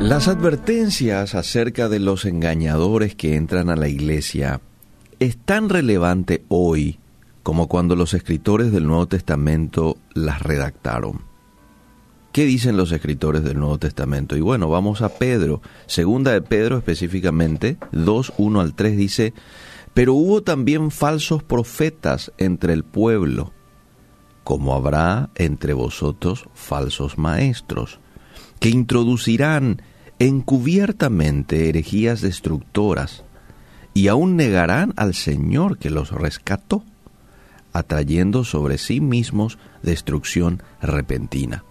Las advertencias acerca de los engañadores que entran a la iglesia es tan relevante hoy como cuando los escritores del Nuevo Testamento las redactaron. ¿Qué dicen los escritores del Nuevo Testamento? Y bueno, vamos a Pedro. Segunda de Pedro específicamente, 2, 1 al 3 dice, pero hubo también falsos profetas entre el pueblo, como habrá entre vosotros falsos maestros que introducirán encubiertamente herejías destructoras y aún negarán al Señor que los rescató, atrayendo sobre sí mismos destrucción repentina.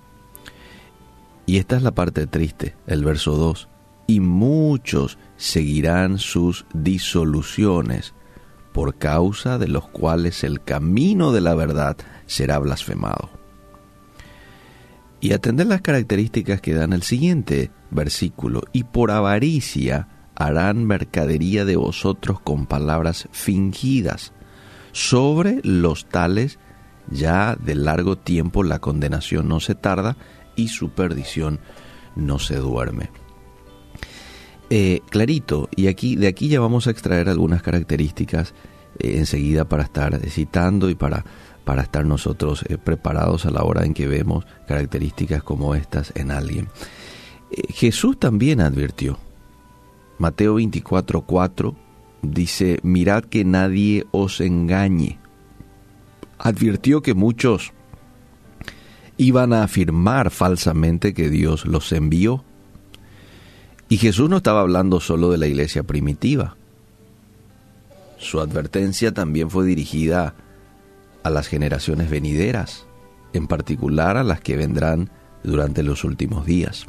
Y esta es la parte triste, el verso 2. Y muchos seguirán sus disoluciones, por causa de los cuales el camino de la verdad será blasfemado y atender las características que dan el siguiente versículo. Y por avaricia harán mercadería de vosotros con palabras fingidas. Sobre los tales ya de largo tiempo la condenación no se tarda y su perdición no se duerme. Eh, clarito, y aquí de aquí ya vamos a extraer algunas características eh, enseguida para estar citando y para para estar nosotros eh, preparados a la hora en que vemos características como estas en alguien. Eh, Jesús también advirtió. Mateo 24:4 dice, mirad que nadie os engañe. Advirtió que muchos iban a afirmar falsamente que Dios los envió. Y Jesús no estaba hablando solo de la iglesia primitiva. Su advertencia también fue dirigida a las generaciones venideras, en particular a las que vendrán durante los últimos días.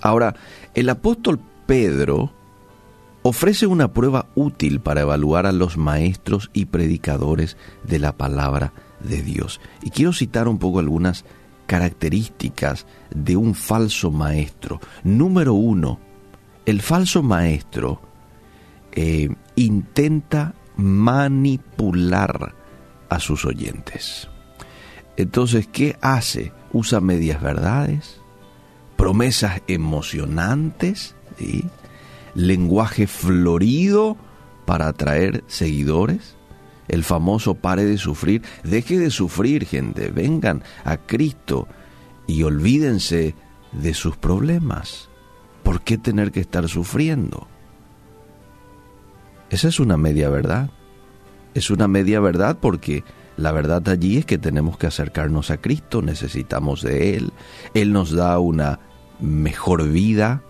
Ahora, el apóstol Pedro ofrece una prueba útil para evaluar a los maestros y predicadores de la palabra de Dios. Y quiero citar un poco algunas características de un falso maestro. Número uno, el falso maestro eh, intenta manipular a sus oyentes. Entonces, ¿qué hace? Usa medias verdades, promesas emocionantes, lenguaje florido para atraer seguidores. El famoso pare de sufrir, deje de sufrir gente, vengan a Cristo y olvídense de sus problemas. ¿Por qué tener que estar sufriendo? Esa es una media verdad es una media verdad porque la verdad allí es que tenemos que acercarnos a Cristo, necesitamos de Él, Él nos da una mejor vida,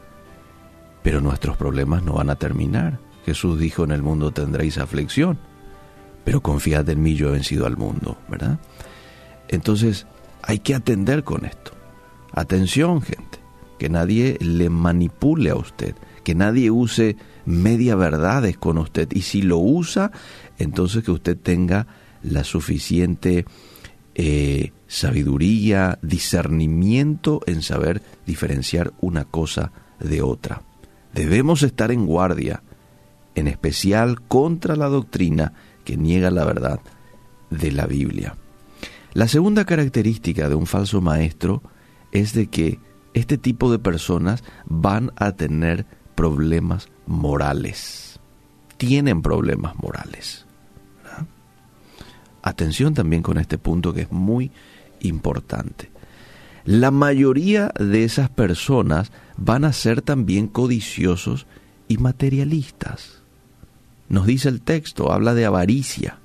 pero nuestros problemas no van a terminar. Jesús dijo, en el mundo tendréis aflicción, pero confiad en mí, yo he vencido al mundo, ¿verdad? Entonces hay que atender con esto. Atención, que nadie le manipule a usted, que nadie use media verdades con usted. Y si lo usa, entonces que usted tenga la suficiente eh, sabiduría, discernimiento en saber diferenciar una cosa de otra. Debemos estar en guardia, en especial contra la doctrina que niega la verdad de la Biblia. La segunda característica de un falso maestro es de que este tipo de personas van a tener problemas morales. Tienen problemas morales. Atención también con este punto que es muy importante. La mayoría de esas personas van a ser también codiciosos y materialistas. Nos dice el texto, habla de avaricia.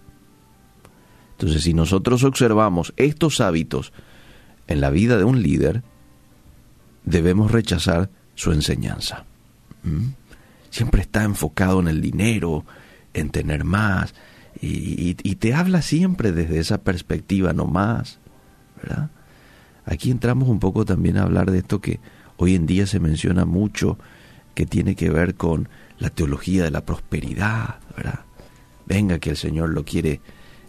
Entonces, si nosotros observamos estos hábitos en la vida de un líder, debemos rechazar su enseñanza. ¿Mm? Siempre está enfocado en el dinero, en tener más, y, te habla siempre desde esa perspectiva nomás, ¿verdad? Aquí entramos un poco también a hablar de esto que hoy en día se menciona mucho, que tiene que ver con la teología de la prosperidad. Venga que el Señor lo quiere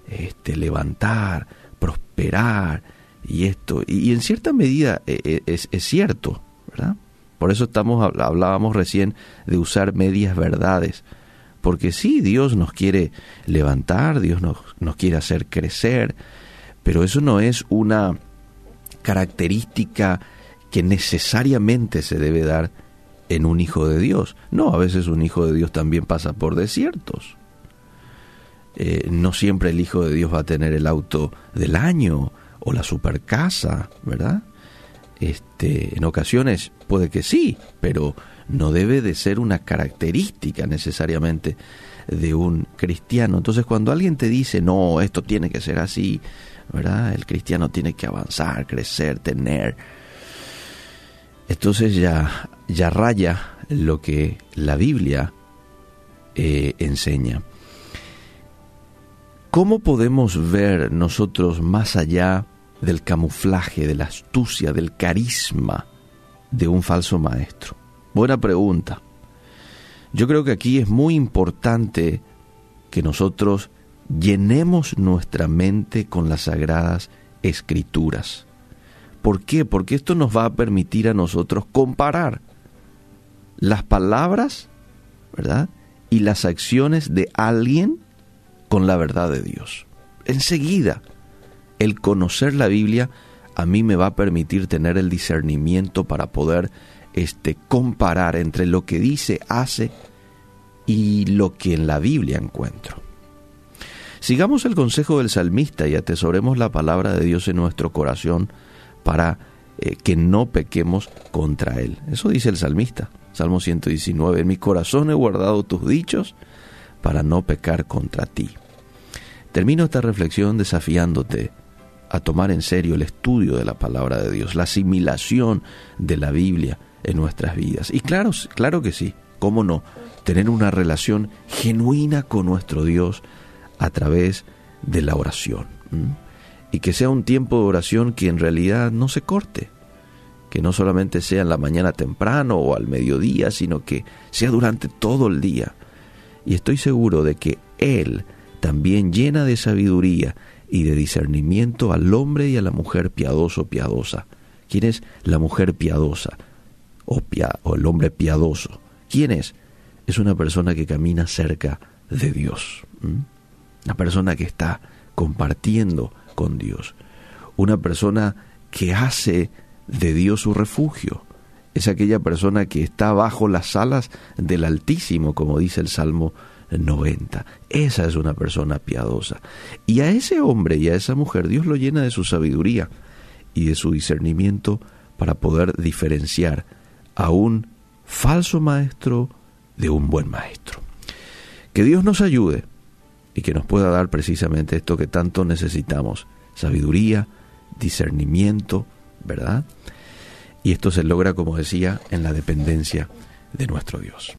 este, levantar, prosperar y esto. Y, en cierta medida eh, eh, es, cierto, ¿verdad? Por eso estamos, hablábamos recién de usar medias verdades. Porque sí, Dios nos quiere levantar, Dios nos, nos quiere hacer crecer, pero eso no es una característica que necesariamente se debe dar en un hijo de Dios. No, a veces un hijo de Dios también pasa por desiertos. Eh, no siempre el hijo de Dios va a tener el auto del año o la super casa, ¿verdad? Este, en ocasiones puede que sí, pero no debe de ser una característica necesariamente de un cristiano. Entonces cuando alguien te dice, no, esto tiene que ser así, ¿verdad? El cristiano tiene que avanzar, crecer, tener. Entonces ya, ya raya lo que la Biblia eh, enseña. ¿Cómo podemos ver nosotros más allá del camuflaje, de la astucia, del carisma de un falso maestro? Buena pregunta. Yo creo que aquí es muy importante que nosotros llenemos nuestra mente con las sagradas escrituras. ¿Por qué? Porque esto nos va a permitir a nosotros comparar las palabras, ¿verdad? Y las acciones de alguien con la verdad de Dios. Enseguida, el conocer la Biblia a mí me va a permitir tener el discernimiento para poder este, comparar entre lo que dice, hace y lo que en la Biblia encuentro. Sigamos el consejo del salmista y atesoremos la palabra de Dios en nuestro corazón para eh, que no pequemos contra Él. Eso dice el salmista, Salmo 119, en mi corazón he guardado tus dichos para no pecar contra ti. Termino esta reflexión desafiándote a tomar en serio el estudio de la palabra de Dios, la asimilación de la Biblia en nuestras vidas. Y claro, claro que sí, cómo no, tener una relación genuina con nuestro Dios a través de la oración. Y que sea un tiempo de oración que en realidad no se corte, que no solamente sea en la mañana temprano o al mediodía, sino que sea durante todo el día. Y estoy seguro de que Él también llena de sabiduría y de discernimiento al hombre y a la mujer piadoso piadosa. ¿Quién es la mujer piadosa o, o el hombre piadoso? ¿Quién es? Es una persona que camina cerca de Dios. Una persona que está compartiendo con Dios. Una persona que hace de Dios su refugio. Es aquella persona que está bajo las alas del Altísimo, como dice el Salmo 90. Esa es una persona piadosa. Y a ese hombre y a esa mujer Dios lo llena de su sabiduría y de su discernimiento para poder diferenciar a un falso maestro de un buen maestro. Que Dios nos ayude y que nos pueda dar precisamente esto que tanto necesitamos, sabiduría, discernimiento, ¿verdad? Y esto se logra, como decía, en la dependencia de nuestro Dios.